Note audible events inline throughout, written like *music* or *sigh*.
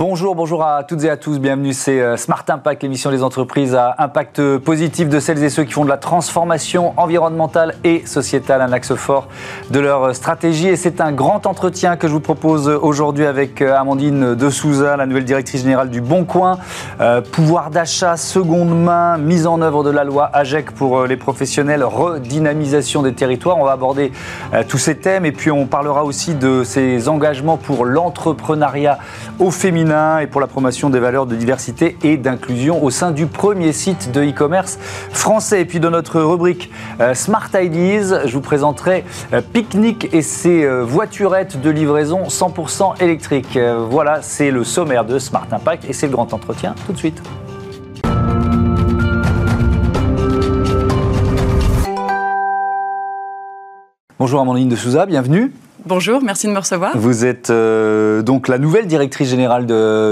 Bonjour, bonjour à toutes et à tous. Bienvenue, c'est euh, Smart Impact, l'émission des entreprises à impact positif de celles et ceux qui font de la transformation environnementale et sociétale un axe fort de leur stratégie. Et c'est un grand entretien que je vous propose aujourd'hui avec euh, Amandine de Souza, la nouvelle directrice générale du Bon Coin. Euh, pouvoir d'achat, seconde main, mise en œuvre de la loi AGEC pour les professionnels, redynamisation des territoires. On va aborder tous ces thèmes et puis on parlera aussi de ses engagements pour l'entrepreneuriat au féminin et pour la promotion des valeurs de diversité et d'inclusion au sein du premier site de e-commerce français. Et puis dans notre rubrique euh, Smart Ideas, je vous présenterai euh, Picnic et ses euh, voiturettes de livraison 100% électriques. voilà, c'est le sommaire de Smart Impact et c'est le grand entretien tout de suite. Bonjour Amandine de Souza, bienvenue. Bonjour, merci de me recevoir. Vous êtes euh, donc la nouvelle directrice générale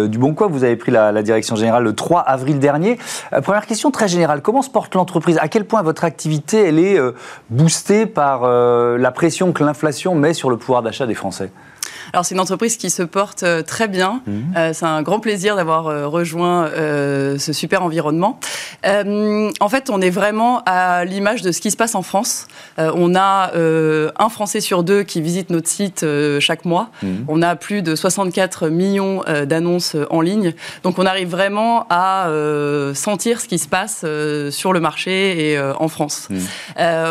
du Bon. Vous avez pris la, direction générale le 3 avril dernier. Euh, première question très générale, comment se porte l'entreprise? À quel point votre activité elle est euh, boostée par la pression que l'inflation met sur le pouvoir d'achat des Français? Alors c'est une entreprise qui se porte euh, très bien. Mhm. Euh, c'est un grand plaisir d'avoir euh, rejoint ce super environnement. en fait, on est vraiment à l'image de ce qui se passe en France. on a un Français sur deux qui visite notre site chaque mois. Mhm. On a plus de 64 millions d'annonces en ligne. Donc on arrive vraiment à sentir ce qui se passe sur le marché et en France. Mhm.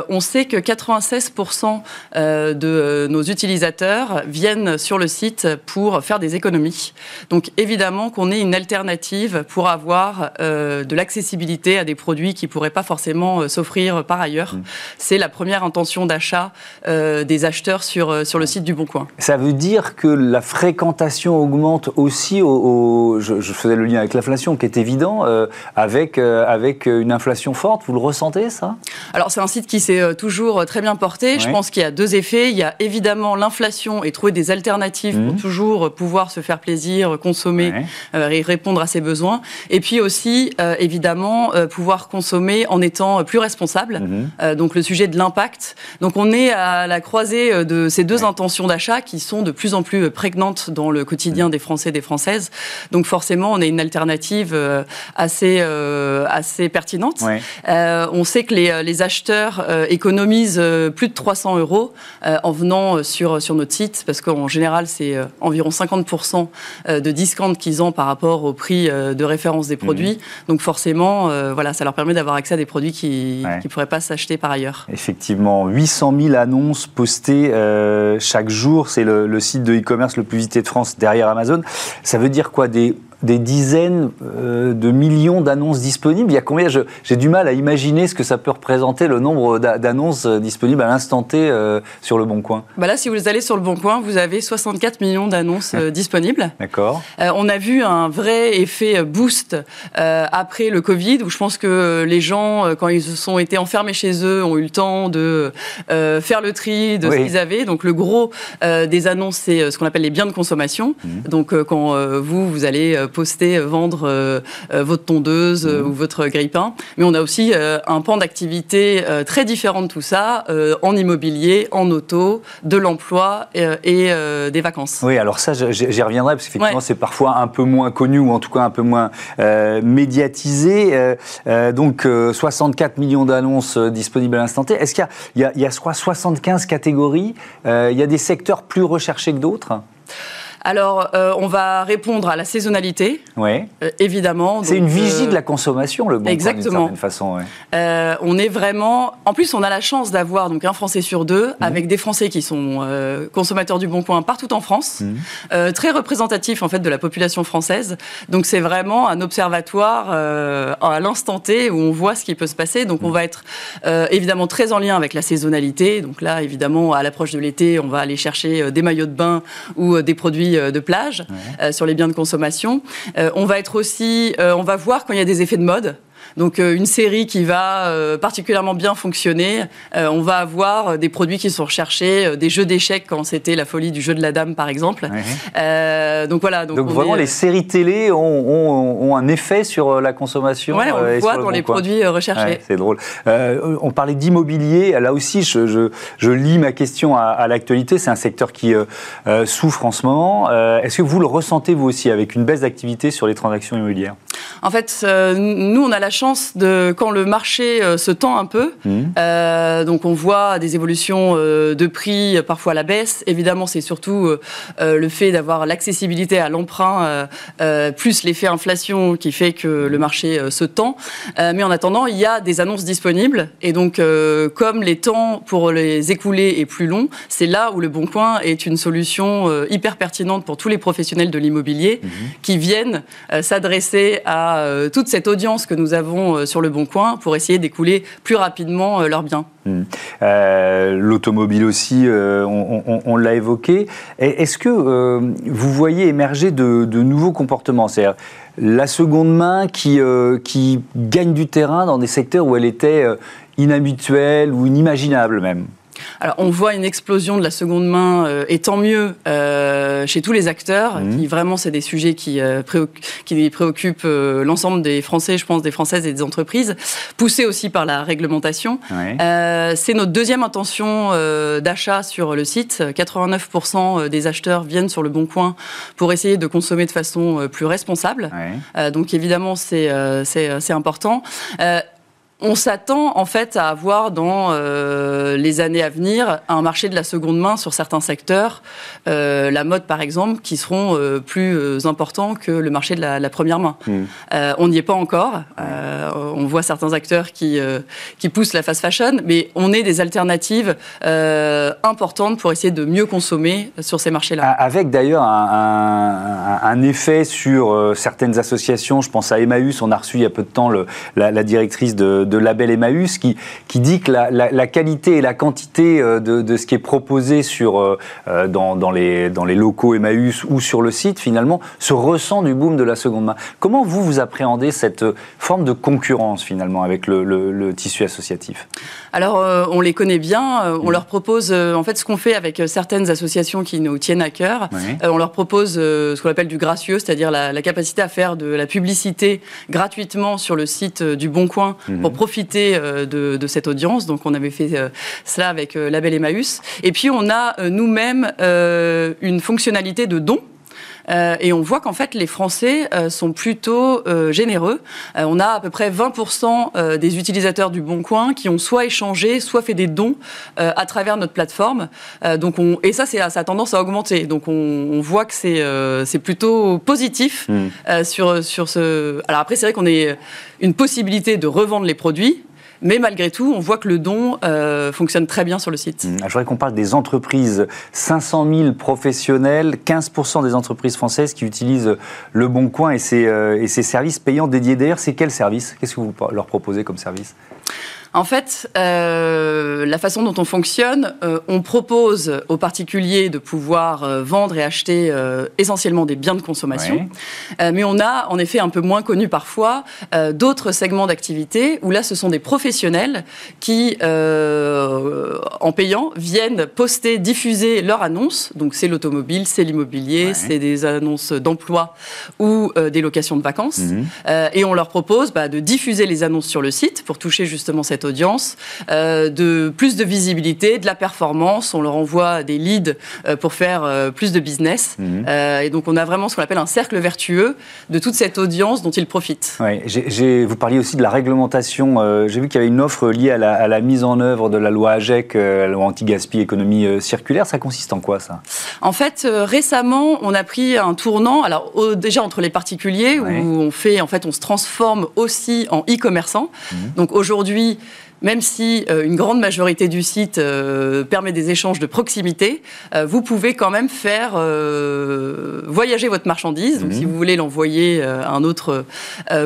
on sait que 96% de nos utilisateurs viennent sur le site pour faire des économies. Donc évidemment qu'on ait une alternative pour avoir euh, de l'accessibilité à des produits qui pourraient pas forcément euh, s'offrir par ailleurs. Mmh. C'est la première intention d'achat euh, des acheteurs sur, sur le site du Bon Coin. Ça veut dire que la fréquentation augmente aussi au, je, faisais le lien avec l'inflation qui est évident, avec, avec une inflation forte. Vous le ressentez ça? Alors c'est un site qui s'est toujours très bien porté. Je pense qu'il y a deux effets. Il y a évidemment l'inflation et trouver des alternatives pour mhm. toujours pouvoir se faire plaisir, consommer euh, et répondre à ses besoins. Et puis aussi, euh, évidemment, euh, pouvoir consommer en étant plus responsable. Mhm. donc le sujet de l'impact. Donc on est à la croisée de ces deux intentions d'achat qui sont de plus en plus prégnantes dans le quotidien mhm. des Français et des Françaises. Donc forcément, on a une alternative assez, assez pertinente. on sait que les, les acheteurs économisent plus de 300 euros en venant sur, sur notre site parce qu'en général, c'est euh, environ 50% euh, de discount qu'ils ont par rapport au prix euh, de référence des produits. Mhm. Donc forcément, voilà, ça leur permet d'avoir accès à des produits qui ne pourraient pas s'acheter par ailleurs. Effectivement, 800 000 annonces postées chaque jour. C'est le, le, site de e-commerce le plus visité de France derrière Amazon. Ça veut dire quoi? Des des dizaines euh, de millions d'annonces disponibles. Il y a combien? J'ai du mal à imaginer ce que ça peut représenter le nombre d'annonces euh, disponibles à l'instant T euh, sur le Bon Coin. Bah là, si vous allez sur le Bon Coin, vous avez 64 millions d'annonces disponibles. D'accord. on a vu un vrai effet boost après le Covid, où je pense que les gens, quand ils se sont été enfermés chez eux, ont eu le temps de faire le tri de ce qu'ils avaient. Donc le gros des annonces, c'est ce qu'on appelle les biens de consommation. Mmh. Donc quand vous, vous allez poster, vendre euh, euh, votre tondeuse euh, mhm. ou votre grille-pain. Mais on a aussi un pan d'activité très différent de tout ça, en immobilier, en auto, de l'emploi et, des vacances. Oui, alors ça, j'y reviendrai, parce qu'effectivement, c'est parfois un peu moins connu, ou en tout cas un peu moins médiatisé. donc, 64 millions d'annonces disponibles à l'instant T. Est-ce qu'il y, y, y a, 75 catégories Il y a des secteurs plus recherchés que d'autres? Alors, euh, on va répondre à la saisonnalité, oui. Euh, évidemment. C'est une vigie euh, de la consommation, le bon Exactement. d'une façon. on est vraiment. En plus, on a la chance d'avoir donc un Français sur deux, mhm. avec des Français qui sont consommateurs du Bon Coin partout en France, mhm. très représentatif en fait de la population française. Donc, c'est vraiment un observatoire à l'instant T où on voit ce qui peut se passer. Donc, on mhm. va être évidemment très en lien avec la saisonnalité. Donc là, évidemment, à l'approche de l'été, on va aller chercher des maillots de bain ou des produits euh, de plage, euh, sur les biens de consommation. Euh, on va être aussi, on va voir quand il y a des effets de mode. Donc une série qui va particulièrement bien fonctionner, on va avoir des produits qui sont recherchés, des jeux d'échecs quand c'était la folie du jeu de la dame par exemple. donc voilà. Donc, vraiment les séries télé ont, un effet sur la consommation. Oui, on le voit dans les produits recherchés. c'est drôle. on parlait d'immobilier. Là aussi, je, je, lis ma question à, à l'actualité. C'est un secteur qui souffre en ce moment. Est-ce que vous le ressentez vous aussi avec une baisse d'activité sur les transactions immobilières? En fait, euh, nous, on a la chance de, quand le marché euh, se tend un peu, mmh. euh, donc on voit des évolutions de prix, parfois à la baisse. Évidemment, c'est surtout le fait d'avoir l'accessibilité à l'emprunt, plus l'effet inflation qui fait que le marché se tend. mais en attendant, il y a des annonces disponibles. Et donc, comme les temps pour les écouler est plus long, c'est là où le Bon Coin est une solution hyper pertinente pour tous les professionnels de l'immobilier mmh. qui viennent s'adresser à euh, toute cette audience que nous avons euh, sur le Bon Coin pour essayer d'écouler plus rapidement euh, leurs biens. Hmm. L'automobile aussi, on, l'a évoqué. Est-ce que vous voyez émerger de, nouveaux comportements? C'est-à-dire la seconde main qui, qui gagne du terrain dans des secteurs où elle était inhabituelle ou inimaginable même alors, on voit une explosion de la seconde main, euh, et tant mieux, euh, chez tous les acteurs. Mmh. Qui, vraiment, c'est des sujets qui, euh, qui préoccupent l'ensemble des Français, je pense, des Françaises et des entreprises, poussés aussi par la réglementation. c'est notre deuxième intention d'achat sur le site. 89% des acheteurs viennent sur le Bon Coin pour essayer de consommer de façon plus responsable. donc, évidemment, c'est important on s'attend en fait à avoir dans euh, les années à venir un marché de la seconde main sur certains secteurs, euh, la mode par exemple, qui seront euh, plus importants que le marché de la, première main. Hmm. on n'y est pas encore. on voit certains acteurs qui, qui poussent la fast fashion, mais on est des alternatives importantes pour essayer de mieux consommer sur ces marchés-là. Avec d'ailleurs un, effet sur certaines associations, je pense à Emmaüs, on a reçu il y a peu de temps le, la, directrice de de label Emmaüs qui, qui dit que la, qualité et la quantité euh, de, ce qui est proposé sur, euh, euh, dans, les, dans les locaux Emmaüs ou sur le site, finalement, se ressent du boom de la seconde main. Comment vous, vous appréhendez cette forme de concurrence, finalement, avec le, tissu associatif? Alors, on les connaît bien. On leur propose, en fait, ce qu'on fait avec certaines associations qui nous tiennent à cœur, on leur propose ce qu'on appelle du gracieux, c'est-à-dire la, capacité à faire de la publicité gratuitement sur le site du Bon Coin mhm. pour profiter euh, de, cette audience. Donc, on avait fait euh, cela avec euh, Label Emmaüs. Et puis, on a nous-mêmes une fonctionnalité de don. Et on voit qu'en fait, les Français sont plutôt généreux. on a à peu près 20% des utilisateurs du Bon Coin qui ont soit échangé, soit fait des dons à travers notre plateforme. donc on, et ça, ça a tendance à augmenter. Donc on, voit que c'est c'est plutôt positif hmm. sur, sur ce... Alors après, c'est vrai qu'on est une possibilité de revendre les produits. Mais malgré tout, on voit que le don euh, fonctionne très bien sur le site. Mmh. Je voudrais qu'on parle des entreprises. 500 000 professionnels, 15% des entreprises françaises qui utilisent le Bon Coin et ses, euh, services payants dédiés. D'ailleurs, c'est quel service? Qu'est-ce que vous leur proposez comme service? En fait, euh, la façon dont on fonctionne, euh, on propose aux particuliers de pouvoir euh, vendre et acheter essentiellement des biens de consommation, mais on a en effet un peu moins connu parfois d'autres segments d'activité où là ce sont des professionnels qui, en payant, viennent poster, diffuser leurs annonces. Donc c'est l'automobile, c'est l'immobilier, c'est des annonces d'emploi ou des locations de vacances, mhm. et on leur propose bah, de diffuser les annonces sur le site pour toucher justement cette audience, euh, de plus de visibilité, de la performance. On leur envoie des leads euh, pour faire euh, plus de business. Mhm. et donc, on a vraiment ce qu'on appelle un cercle vertueux de toute cette audience dont ils profitent. Vous parliez aussi de la réglementation. J'ai vu qu'il y avait une offre liée à la, mise en œuvre de la loi AGEC, la loi anti-gaspi économie circulaire. Ça consiste en quoi, ça? En fait, récemment, on a pris un tournant. Alors, déjà entre les particuliers, où on fait, en fait, on se transforme aussi en e-commerçant. Mhm. Donc, aujourd'hui, même si euh, une grande majorité du site euh, permet des échanges de proximité, euh, vous pouvez quand même faire voyager votre marchandise. Donc, mhm. si vous voulez l'envoyer à un autre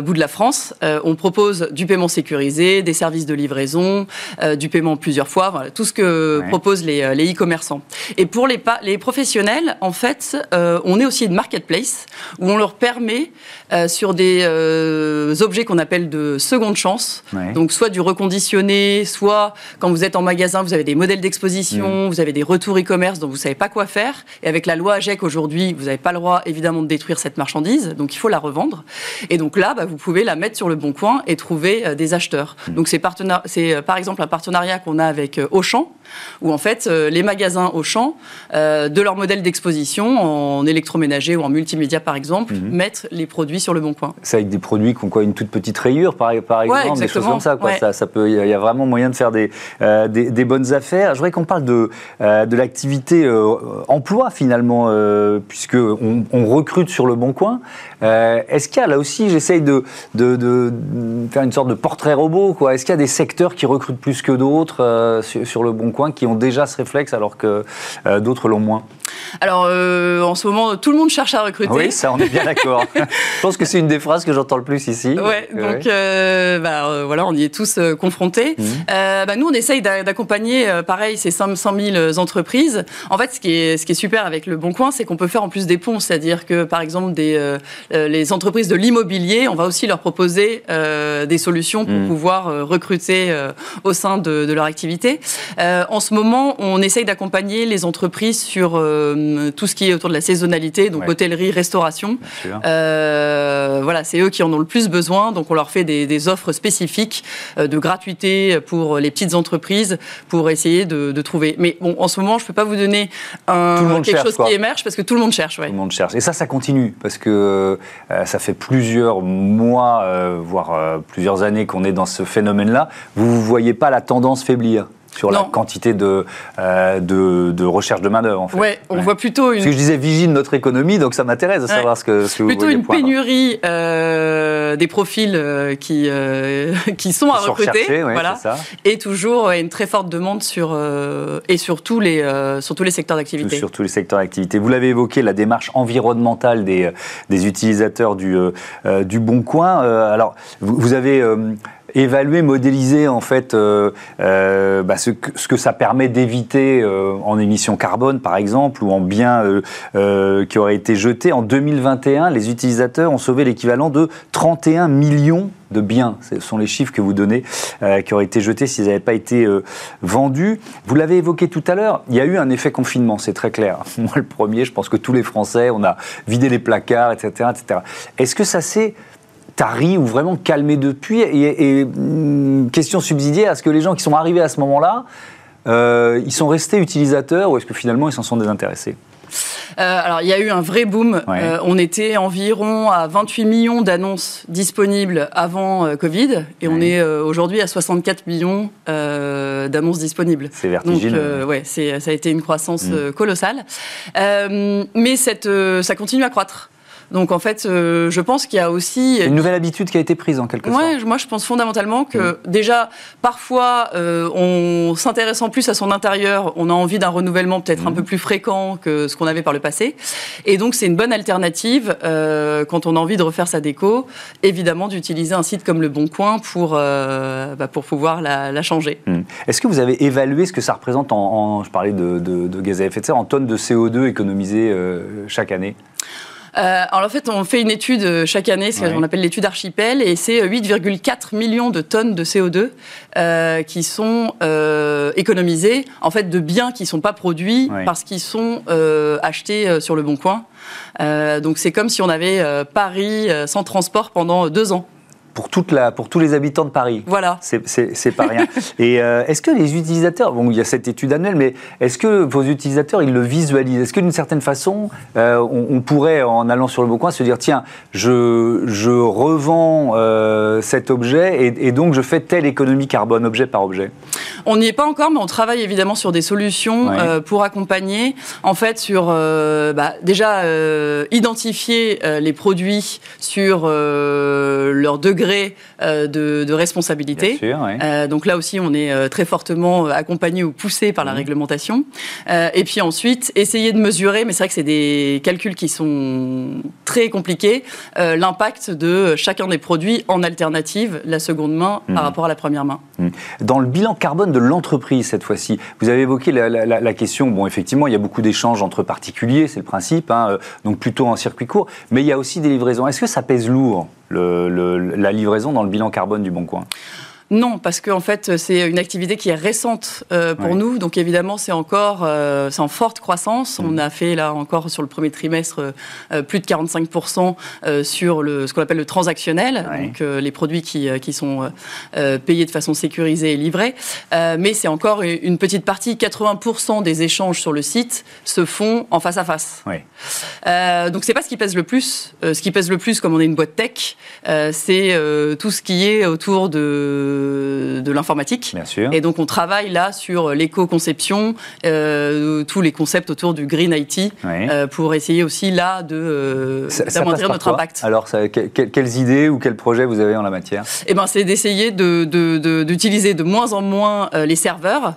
bout de la France, on propose du paiement sécurisé, des services de livraison, du paiement plusieurs fois, voilà, tout ce que proposent les e-commerçants. Et pour les, les professionnels, en fait, on est aussi une marketplace où on leur permet sur des objets qu'on appelle de seconde chance. Donc soit du reconditionné, soit quand vous êtes en magasin, vous avez des modèles d'exposition, mm. vous avez des retours e-commerce dont vous savez pas quoi faire. Et avec la loi AGEC aujourd'hui, vous n'avez pas le droit évidemment de détruire cette marchandise, donc il faut la revendre. Et donc là, bah, vous pouvez la mettre sur le bon coin et trouver des acheteurs. Mm. Donc c'est par exemple un partenariat qu'on a avec Auchan où en fait euh, les magasins Auchan, euh, de leur modèle d'exposition en électroménager ou en multimédia par exemple, mhm. mettent les produits sur le bon coin. C'est avec des produits qui ont quoi une toute petite rayure par, par exemple, des choses comme ça. ça, peut, il y, a vraiment moyen de faire des, euh, des, bonnes affaires. Je voudrais qu'on parle de, de l'activité emploi finalement, puisque on, recrute sur le bon coin. Est-ce qu'il y a là aussi, j'essaye de, de, de, faire une sorte de portrait robot, quoi. Est-ce qu'il y a des secteurs qui recrutent plus que d'autres sur, sur le bon coin qui ont déjà ce réflexe alors que euh, d'autres l'ont moins? Alors, euh, en ce moment, tout le monde cherche à recruter. Oui, ça, on est bien d'accord. *laughs* Je pense que c'est une des phrases que j'entends le plus ici. Ouais, donc euh, bah, voilà, on y est tous confrontés. Mhm. bah, nous, on essaye d'accompagner, pareil, ces 500 000 entreprises. En fait, ce qui est, ce qui est super avec le Bon Coin, c'est qu'on peut faire en plus des ponts. C'est-à-dire que, par exemple, des, les entreprises de l'immobilier, on va aussi leur proposer des solutions pour mhm. pouvoir recruter au sein de, de leur activité. en ce moment, on essaye d'accompagner les entreprises sur euh, tout ce qui est autour de la saisonnalité, donc hôtellerie, restauration. Euh, voilà, c'est eux qui en ont le plus besoin, donc on leur fait des, offres spécifiques euh, de gratuité pour les petites entreprises pour essayer de, trouver. Mais bon, en ce moment, je ne peux pas vous donner un, quelque chose qui émerge parce que tout le monde cherche. Tout le monde cherche. Et ça, ça continue parce que ça fait plusieurs mois, voire plusieurs années qu'on est dans ce phénomène-là. Vous ne voyez pas la tendance faiblir? Sur la quantité de, euh, de, de, recherche de main-d'œuvre. En fait. Ouais, on voit plutôt une. Parce que je disais vigile notre économie, donc ça m'intéresse de savoir ce que, ce que plutôt une pénurie euh, des profils euh, qui, euh, *laughs* qui sont à recruter. voilà. Ça. Et toujours une très forte demande sur, et sur tous, les, sur tous les secteurs d'activité. Sur tous les secteurs d'activité. Vous l'avez évoqué, la démarche environnementale des, des utilisateurs du, du Bon Coin. alors, vous, vous avez évaluer, modéliser en fait euh, euh, bah, ce, que, ça permet d'éviter euh, en émissions carbone par exemple ou en biens qui auraient été jetés. En 2021, les utilisateurs ont sauvé l'équivalent de 31 millions de biens. Ce sont les chiffres que vous donnez qui auraient été jetés s'ils n'avaient pas été vendus. Vous l'avez évoqué tout à l'heure, il y a eu un effet confinement, c'est très clair. *laughs* Moi le premier, je pense que tous les Français, on a vidé les placards, etc. etc. Est-ce que ça s'est tari ou vraiment calmé depuis Et, hmm, question subsidiaire, est-ce que les gens qui sont arrivés à ce moment-là, euh, ils sont restés utilisateurs ou est-ce que finalement ils s'en sont désintéressés? Euh, alors, il y a eu un vrai boom. Euh, on était environ à 28 millions d'annonces disponibles avant Covid, et on est aujourd'hui à 64 millions d'annonces disponibles. C'est vertigineux. Donc, ouais, ça a été une croissance mm. colossale. mais cette, ça continue à croître. Donc en fait, euh, je pense qu'il y a aussi une nouvelle habitude qui a été prise en quelque sorte. Ouais, moi je pense fondamentalement que mm. déjà parfois euh, on s'intéressant plus à son intérieur, on a envie d'un renouvellement peut-être un mm. peu plus fréquent que ce qu'on avait par le passé, et donc c'est une bonne alternative euh, quand on a envie de refaire sa déco, évidemment d'utiliser un site comme le Bon Coin pour bah, pour pouvoir la, changer. Mm. Est-ce que vous avez évalué ce que ça représente en, je parlais de, de, gaz à effet de serre en tonnes de CO2 économisées chaque année? Euh, alors en fait, on fait une étude euh, chaque année, ce qu'on appelle l'étude Archipel, et c'est 8,4 euh, millions de tonnes de CO2 euh, qui sont euh, économisées, en fait, de biens qui ne sont pas produits parce qu'ils sont euh, achetés sur le bon coin. donc c'est comme si on avait Paris sans transport pendant deux ans pour, toute la, pour tous les habitants de Paris. Voilà. C'est pas rien. *laughs* Et euh, est-ce que les utilisateurs, bon, il y a cette étude annuelle, mais est-ce que vos utilisateurs, ils le visualisent? Est-ce que d'une certaine façon, euh, on, pourrait, en allant sur le Bon Coin, se dire, tiens, je, je revends euh, cet objet et, donc je fais telle économie carbone, objet par objet? On n'y est pas encore, mais on travaille évidemment sur des solutions pour accompagner, en fait, sur, bah, déjà, identifier les produits sur leur degré degré de, responsabilité. donc là aussi, on est très fortement accompagné ou poussé par la mmh. réglementation. et puis ensuite, essayer de mesurer, mais c'est vrai que c'est des calculs qui sont très compliqués, l'impact de chacun des produits en alternative, la seconde main par mmh. rapport à la première main. Mmh. Dans le bilan carbone de l'entreprise cette fois-ci, vous avez évoqué la, question, bon effectivement il y a beaucoup d'échanges entre particuliers, c'est le principe, hein, donc plutôt en circuit court, mais il y a aussi des livraisons. Est-ce que ça pèse lourd, la livraison dans le bilan carbone du Bon Coin non, parce qu'en fait, c'est une activité qui est récente euh, pour nous. Donc évidemment, c'est encore euh, c'est en forte croissance. Mm. On a fait là encore sur le premier trimestre euh, plus de 45% sur le, ce qu'on appelle le transactionnel, donc les produits qui, qui sont payés de façon sécurisée et livrés. mais c'est encore une petite partie. 80% des échanges sur le site se font en face à face. Oui. donc c'est pas ce qui pèse le plus. ce qui pèse le plus, comme on est une boîte tech, c'est tout ce qui est autour de de, l'informatique. Et donc on travaille là sur l'éco-conception, euh, tous les concepts autour du green IT, euh, pour essayer aussi là de euh, d'amoindrir notre impact. Alors quelles idées ou quels projets vous avez en la matière Eh ben c'est d'essayer d'utiliser de, moins en moins les serveurs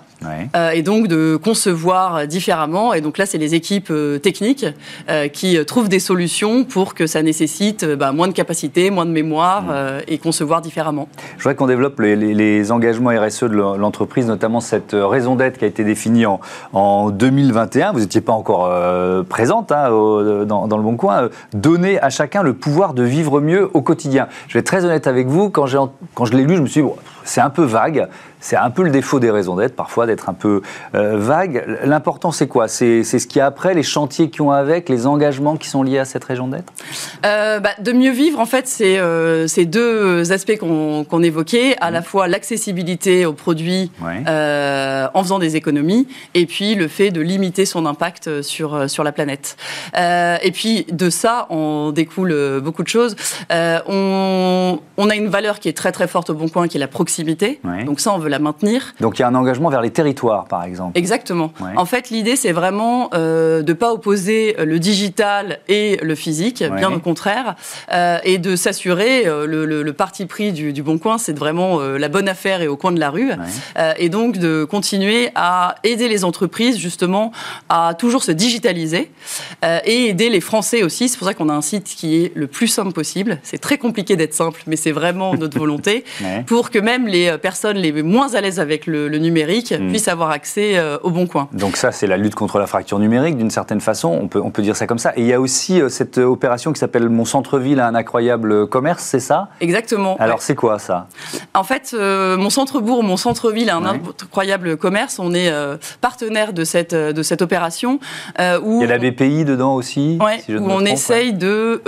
et donc de concevoir différemment. Et donc là c'est les équipes techniques qui trouvent des solutions pour que ça nécessite bah, moins de capacité, moins de mémoire mmh. et concevoir différemment. Je voudrais qu'on développe les les, engagements RSE de l'entreprise, notamment cette euh, raison d'être qui a été définie en, 2021. Vous n'étiez pas encore euh, présente hein, dans, le Bon Coin. Euh, donner à chacun le pouvoir de vivre mieux au quotidien. Je vais être très honnête avec vous. Quand, quand je l'ai lu, je me suis dit, c'est un peu vague. C'est un peu le défaut des raisons d'être, parfois, d'être un peu euh, vague. L'important, c'est quoi? C'est ce qu'il y a après, les chantiers qui ont avec, les engagements qui sont liés à cette raison d'être? Euh, bah, De mieux vivre, en fait, c'est euh, ces deux aspects qu'on évoquait, à la mmh. fois l'accessibilité aux produits en faisant des économies, et puis le fait de limiter son impact sur, sur la planète. et puis, de ça, on découle beaucoup de choses. On, on, a une valeur qui est très très forte au Bon Coin, qui est la proximité. Donc ça, on veut maintenir. Donc il y a un engagement vers les territoires, par exemple. Exactement. En fait, l'idée, c'est vraiment euh, de ne pas opposer le digital et le physique, bien au contraire, euh, et de s'assurer, euh, le, parti pris du, Bon Coin, c'est vraiment la bonne affaire et au coin de la rue, et donc de continuer à aider les entreprises, justement, à toujours se digitaliser, et aider les Français aussi. C'est pour ça qu'on a un site qui est le plus simple possible. C'est très compliqué d'être simple, mais c'est vraiment notre *laughs* volonté, pour que même les personnes les moins moins à l'aise avec le, numérique hmm. puissent avoir accès euh, au bon coin. Donc ça, c'est la lutte contre la fracture numérique d'une certaine façon, on peut, on peut dire ça comme ça. Et il y a aussi euh, cette opération qui s'appelle Mon centre-ville a un incroyable commerce, c'est ça? Exactement. Alors c'est quoi ça? En fait, euh, Mon centre-bourg, Mon centre-ville a un incroyable commerce. On est partenaire de cette, de cette opération. où il y a la BPI dedans aussi où on essaye de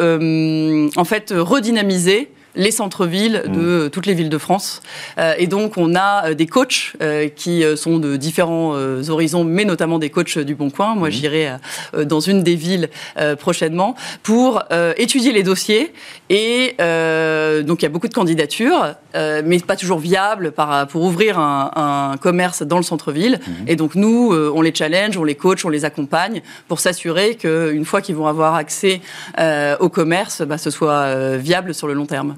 en fait redynamiser les centres-villes de mm. toutes les villes de France. Euh, et donc, on a euh, des coachs euh, qui sont de différents horizons, mais notamment des coachs du Bon Coin. Moi, mm. j'irai dans une des villes prochainement pour étudier les dossiers. Et donc, il y a beaucoup de candidatures, mais pas toujours viables pour ouvrir un, commerce dans le centre-ville. Mm. Et donc, nous, on les challenge, on les coach, on les accompagne pour s'assurer qu'une fois qu'ils vont avoir accès au commerce, bah, ce soit viable sur le long terme.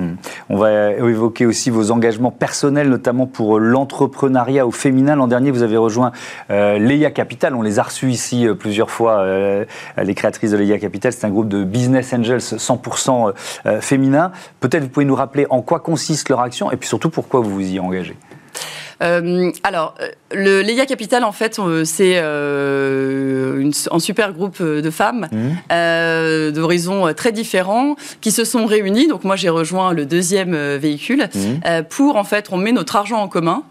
On va évoquer aussi vos engagements personnels, notamment pour l'entrepreneuriat au féminin. L'an dernier, vous avez rejoint euh, Leia Capital. On les a reçus ici euh, plusieurs fois, euh, les créatrices de Leia Capital. C'est un groupe de business angels 100% féminin. Peut-être vous pouvez nous rappeler en quoi consiste leur action et puis surtout pourquoi vous vous y engagez. Euh, alors, euh, le Leia Capital, en fait, c'est euh, un super groupe de femmes mmh. d'horizons très différents qui se sont réunis. Donc, moi, j'ai rejoint le deuxième véhicule mmh. pour, en fait, on met notre argent en commun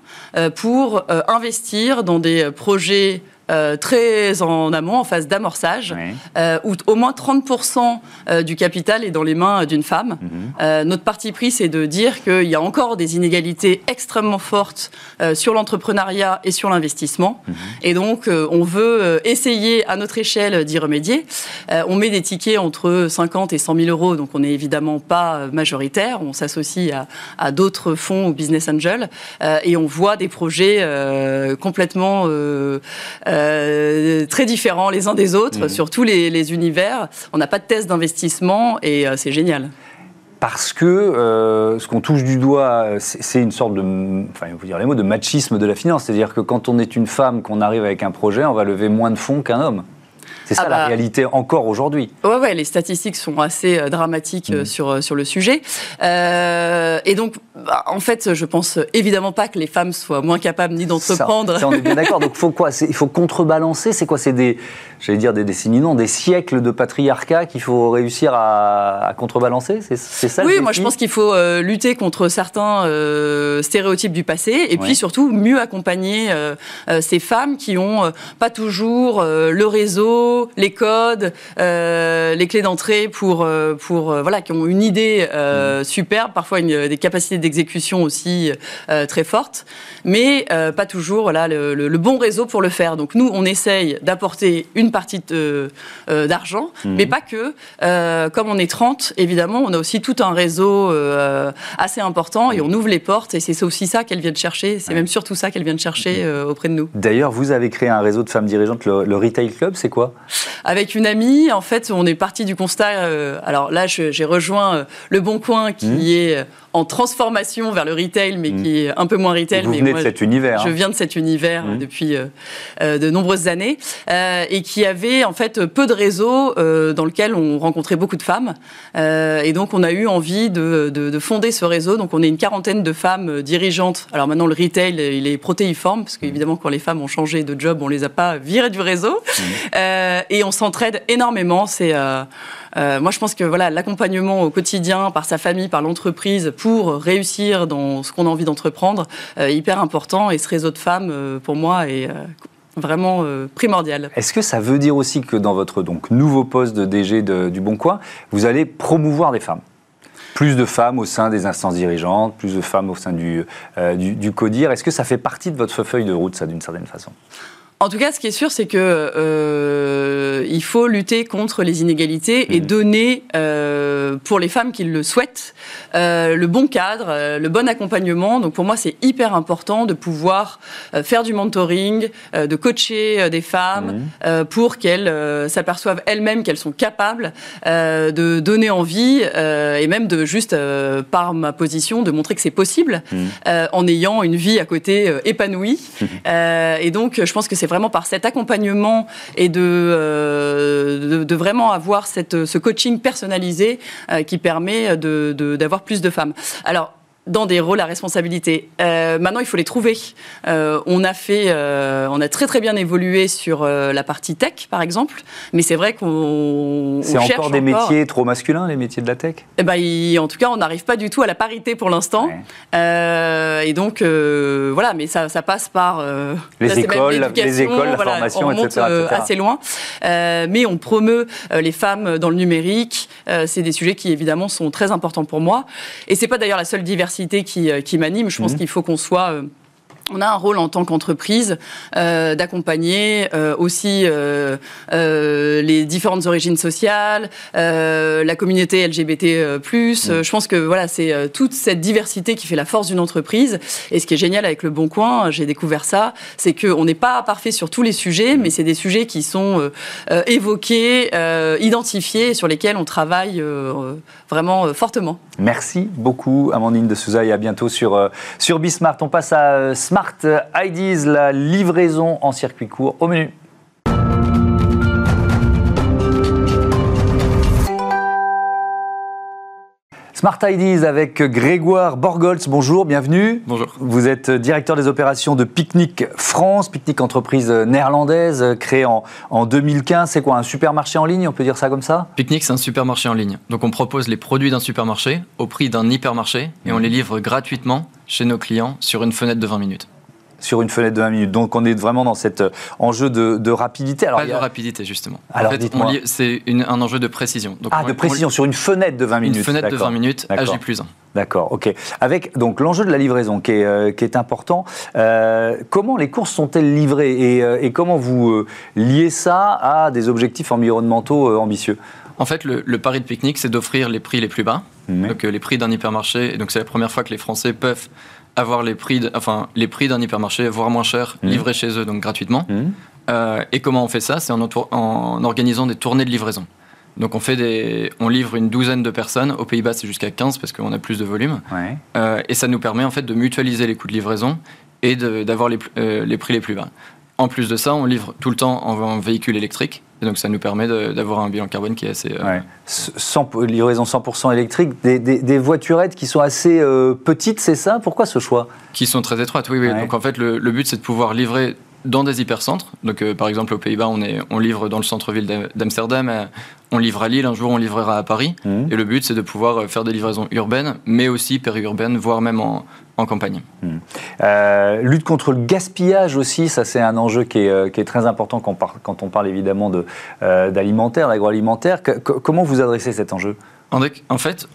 pour investir dans des projets euh, très en amont, en phase d'amorçage, euh, où au moins 30% euh, du capital est dans les mains d'une femme. Mhm. notre parti pris, c'est de dire qu'il y a encore des inégalités extrêmement fortes sur l'entrepreneuriat et sur l'investissement. Mhm. Et donc, on veut essayer à notre échelle d'y remédier. on met des tickets entre 50 et 100 000 euros, donc on n'est évidemment pas majoritaire. On s'associe à, à d'autres fonds ou business angels et on voit des projets complètement euh, très différents les uns des autres mmh. sur tous les, univers. On n'a pas de test d'investissement et euh, c'est génial. parce que ce qu'on touche du doigt, c'est une sorte de, enfin, il faut dire les mots, de machisme de la finance. C'est-à-dire que quand on est une femme, qu'on arrive avec un projet, on va lever moins de fonds qu'un homme. C'est ça ah la bah. réalité encore aujourd'hui. Ouais, ouais, les statistiques sont assez euh, dramatiques euh, mmh. sur, euh, sur le sujet. et donc, bah, en fait, je pense évidemment pas que les femmes soient moins capables ni d'entreprendre. Ça, on est bien *laughs* d'accord. Donc, faut quoi? Il faut contrebalancer. C'est quoi? C'est des, j'allais dire des décennies, non, des siècles de patriarcat qu'il faut réussir à, contrebalancer? C'est ça. Oui, moi je pense qu'il faut lutter contre certains stéréotypes du passé et puis surtout mieux accompagner ces femmes qui ont pas toujours le réseau les codes, euh, les clés d'entrée pour, euh, pour euh, voilà, qui ont une idée mmh. superbe, parfois une, des capacités d'exécution aussi très fortes, mais pas toujours voilà, le, bon réseau pour le faire. Donc nous, on essaye d'apporter une partie d'argent, mmh. mais pas que. comme on est 30, évidemment, on a aussi tout un réseau assez important et on ouvre les portes et c'est aussi ça qu'elles viennent chercher. C'est même surtout ça qu'elles viennent chercher auprès de nous. D'ailleurs, vous avez créé un réseau de femmes dirigeantes, le Retail Club, c'est quoi? Avec une amie, en fait, on est parti du constat. Euh, alors là, j'ai rejoint euh, Le Bon Coin, qui mmh. est euh, en transformation vers le retail, mais mmh. qui est un peu moins retail. Vous mais venez de cet univers. Je hein. viens de cet univers mmh. depuis de nombreuses années, et qui avait en fait peu de réseaux dans lequel on rencontrait beaucoup de femmes. et donc, on a eu envie de, de, fonder ce réseau. Donc, on est une quarantaine de femmes dirigeantes. Alors maintenant, le retail, il est protéiforme, parce qu'évidemment, quand les femmes ont changé de job, on les a pas virées du réseau. et on s'entraide énormément. C'est euh, euh, moi, je pense que voilà, l'accompagnement au quotidien par sa famille, par l'entreprise, pour réussir dans ce qu'on a envie d'entreprendre, est hyper important. Et ce réseau de femmes, euh, pour moi, est vraiment primordial. Est-ce que ça veut dire aussi que dans votre nouveau poste de DG du Bon Coin, vous allez promouvoir des femmes? Plus de femmes au sein des instances dirigeantes, plus de femmes au sein du CODIR. Est-ce que ça fait partie de votre feuille de route, ça, d'une certaine façon? En tout cas, ce qui est sûr, c'est que euh, il faut lutter contre les inégalités et mmh. donner, euh, pour les femmes qui le souhaitent, euh, le bon cadre, euh, le bon accompagnement. Donc pour moi, c'est hyper important de pouvoir euh, faire du mentoring, euh, de coacher des femmes mmh. pour qu'elles s'aperçoivent elles-mêmes qu'elles sont capables de donner envie et même de juste, par ma position, de montrer que c'est possible mmh. en ayant une vie à côté épanouie. *laughs* et donc, je pense que c'est vraiment par cet accompagnement et de, euh, de, vraiment avoir cette, ce coaching personnalisé euh, qui permet d'avoir plus de femmes. Alors, dans des rôles à responsabilité. Euh, maintenant, il faut les trouver. Euh, on a fait, euh, on a très très bien évolué sur la partie tech, par exemple, mais c'est vrai qu'on c'est encore des métiers trop masculins, les métiers de la tech? Eh ben, en tout cas, on n'arrive pas du tout à la parité pour l'instant. Et donc, voilà, mais ça, ça passe par les, écoles, les écoles, la formation, on monte, etc., assez loin. mais on promeut les femmes dans le numérique. c'est des sujets qui évidemment sont très importants pour moi. Et c'est pas d'ailleurs la seule diversité qui, euh, qui m'anime. Je pense mhm. qu'il faut qu'on soit euh, on a un rôle en tant qu'entreprise euh, d'accompagner euh, aussi euh, les différentes origines sociales, la communauté LGBT+. Mmh. Je pense que voilà, c'est toute cette diversité qui fait la force d'une entreprise. Et ce qui est génial avec le Bon Coin, j'ai découvert ça, c'est qu'on n'est pas parfait sur tous les sujets, mais c'est des sujets qui sont évoqués, identifiés, sur lesquels on travaille vraiment fortement. Merci beaucoup, Amandine de Souza, et à bientôt sur, sur Bismart. On passe à Smart Smart IDs, la livraison en circuit court au menu. Smart IDs avec Grégoire Borgolz. Bonjour, bienvenue. Bonjour. Vous êtes directeur des opérations de Picnic France, Picnic entreprise néerlandaise créée en, en 2015. C'est quoi un supermarché en ligne On peut dire ça comme ça? Picnic, c'est un supermarché en ligne. Donc on propose les produits d'un supermarché au prix d'un hypermarché et on les livre gratuitement chez nos clients sur une fenêtre de 20 minutes sur une fenêtre de 20 minutes. Donc on est vraiment dans cet euh, enjeu de, rapidité. Alors, Pas de rapidité, justement. Alors, c'est un enjeu de précision. Donc, ah, de précision, sur une fenêtre de 20 minutes. Une fenêtre de 20 minutes, J plus 1. D'accord, ok. Avec donc l'enjeu de la livraison qui est, euh, qui est important, euh, comment les courses sont-elles livrées et, comment vous liez ça à des objectifs environnementaux ambitieux? En fait, le, pari de pique-nique, c'est d'offrir les prix les plus bas, donc les prix d'un hypermarché. Et donc, c'est la première fois que les Français peuvent avoir les prix, enfin, les prix d'un hypermarché, voire moins cher, mmh. livrés chez eux, donc gratuitement. Mmh. Euh, et comment on fait ça? C'est en, en, organisant des tournées de livraison. Donc on, fait des, on livre une douzaine de personnes. Aux Pays-Bas, c'est jusqu'à 15 parce qu'on a plus de volume. Euh, et ça nous permet en fait de mutualiser les coûts de livraison et d'avoir les, euh, les, prix les plus bas. En plus de ça, on livre tout le temps en, véhicule électrique. Et donc ça nous permet d'avoir un bilan carbone qui est assez... Euh... Ouais. livraison 100% électrique, des, des, voiturettes qui sont assez petites, c'est ça? Pourquoi ce choix? Qui sont très étroites, oui. oui. Donc en fait, le, le but, c'est de pouvoir livrer dans des hypercentres. Donc, euh, par exemple, aux Pays-Bas, on, on livre dans le centre-ville d'Amsterdam, euh, on livre à Lille, un jour on livrera à Paris. Mmh. Et le but, c'est de pouvoir euh, faire des livraisons urbaines, mais aussi périurbaines, voire même en, campagne. Mmh. lutte contre le gaspillage aussi, ça c'est un enjeu qui est, est très important quand, quand, on parle évidemment d'alimentaire, d'agroalimentaire. comment vous adressez cet enjeu? En fait,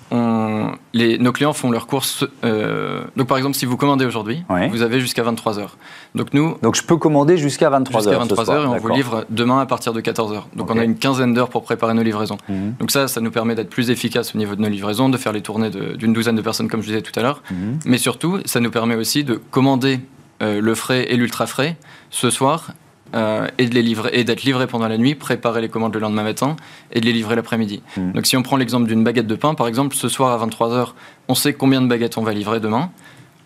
les, nos clients font leurs courses. Euh, donc, par exemple, si vous commandez aujourd'hui, vous avez jusqu'à 23 h Donc, nous. Donc, je peux commander jusqu'à 23 h Jusqu'à 23 h et on vous livre demain à partir de 14 h Donc, on a une quinzaine d'heures pour préparer nos livraisons. Mhm. Donc, ça, ça nous permet d'être plus efficace au niveau de nos livraisons, de faire les tournées d'une douzaine de personnes, comme je disais tout à l'heure. Mhm. Mais surtout, ça nous permet aussi de commander euh, le frais et l'ultra frais ce soir euh, et de les livrer et d'être livré pendant la nuit, préparer les commandes le lendemain matin et de les livrer l'après-midi. Hmm. Donc si on prend l'exemple d'une baguette de pain, par exemple, ce soir à 23h, on sait combien de baguettes on va livrer demain.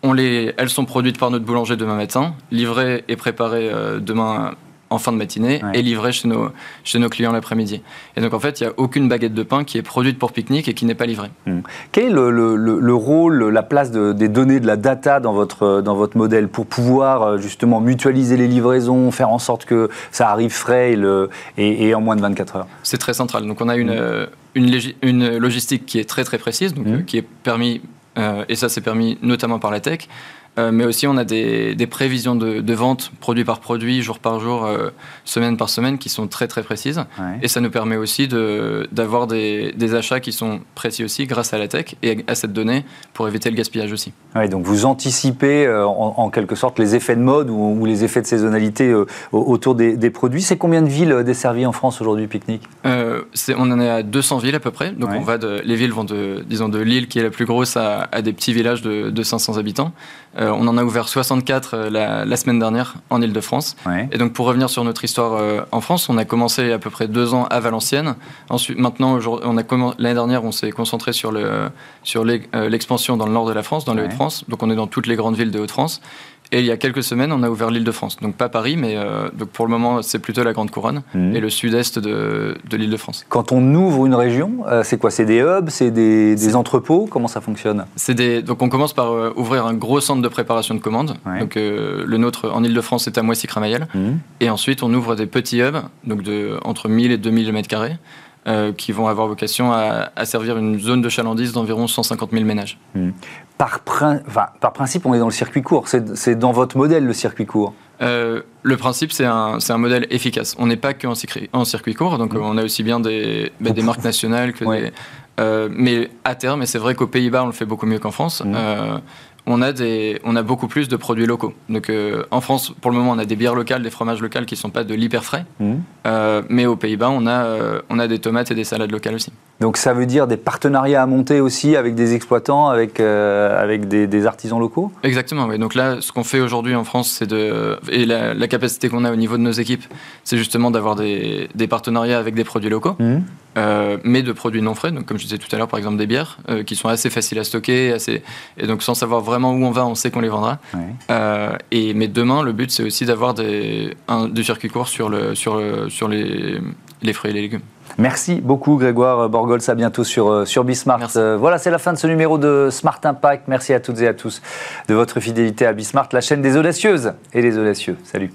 On les, elles sont produites par notre boulanger demain matin, livrées et préparées euh, demain en fin de matinée et livré chez nos, chez nos clients l'après-midi. Et donc en fait, il n'y a aucune baguette de pain qui est produite pour pique-nique et qui n'est pas livrée. Hmm. Quel est le, le, rôle, la place des données, de la data dans votre, dans votre modèle pour pouvoir euh, justement mutualiser les livraisons, faire en sorte que ça arrive frais et, le, et, en moins de 24 heures? C'est très central. Donc on a une, hmm. euh, une, une, logistique qui est très très précise, donc, hmm. qui est permis, euh, et ça c'est permis notamment par la tech, euh, mais aussi on a des, prévisions de, vente produit par produit, jour par jour, euh, semaine par semaine, qui sont très très précises. Et ça nous permet aussi d'avoir des, achats qui sont précis aussi grâce à la tech et à cette donnée pour éviter le gaspillage aussi. donc vous anticipez euh, en, quelque sorte les effets de mode ou, les effets de saisonnalité autour des, produits. C'est combien de villes desservies en France aujourd'hui, Picnic? On en est à 200 villes à peu près. Donc on va de, les villes vont de, disons, de Lille, qui est la plus grosse, à, des petits villages de, de 500 habitants. Euh, on en a ouvert 64 euh, la, semaine dernière en Ile-de-France. Et donc pour revenir sur notre histoire euh, en France, on a commencé à peu près deux ans à Valenciennes. Ensuite, maintenant, on a l'année dernière, on s'est concentré sur l'expansion dans le nord de la France, dans les Hauts-de-France. Donc on est dans toutes les grandes villes des Hauts-de-France. Et il y a quelques semaines, on a ouvert l'île de France. Donc pas Paris, mais euh, donc pour le moment, c'est plutôt la Grande Couronne mhm. et le sud-est de, de l'île de France. Quand on ouvre une région, euh, c'est quoi? C'est des hubs? C'est des, entrepôts? Comment ça fonctionne? Des, Donc on commence par euh, ouvrir un gros centre de préparation de commandes. Donc le nôtre en île de France est à Moissy-Cramayel. Mhm. Et ensuite, on ouvre des petits hubs, donc de, entre 1000 et 2000 mètres carrés. qui vont avoir vocation à, servir une zone de chalandise d'environ 150 000 ménages. Mhm par, par principe, on est dans le circuit court. C'est dans votre modèle le circuit court euh, le principe, c'est un, un, modèle efficace. On n'est pas qu'en circuit, en circuit court, donc mmh. on a aussi bien des, bah, des marques nationales que des, euh, mais à terme, et c'est vrai qu'aux Pays-Bas, on le fait beaucoup mieux qu'en France, mmh. euh, on a, des, on a beaucoup plus de produits locaux. Donc euh, en France, pour le moment, on a des bières locales, des fromages locaux qui ne sont pas de l'hyper frais. Mmh. Euh, mais aux Pays-Bas, on, a, euh, on a des tomates et des salades locales aussi. Donc ça veut dire des partenariats à monter aussi avec des exploitants, avec, avec des, artisans locaux? Exactement, oui. Donc là, ce qu'on fait aujourd'hui en France, c'est de. Et la, capacité qu'on a au niveau de nos équipes, c'est justement d'avoir des, des, partenariats avec des produits locaux. Mmh. mais de produits non frais, donc comme je disais tout à l'heure, par exemple des bières, qui sont assez faciles à stocker, assez... et donc sans savoir vraiment où on va, on sait qu'on les vendra. Euh, et, mais demain, le but, c'est aussi d'avoir des, des circuits courts sur, le, sur, sur les, les fruits et les légumes. Merci beaucoup Grégoire Borgols, à bientôt sur, euh, sur Bismart. Euh, voilà, c'est la fin de ce numéro de Smart Impact. Merci à toutes et à tous de votre fidélité à Bismart, la chaîne des audacieuses et des audacieux. Salut.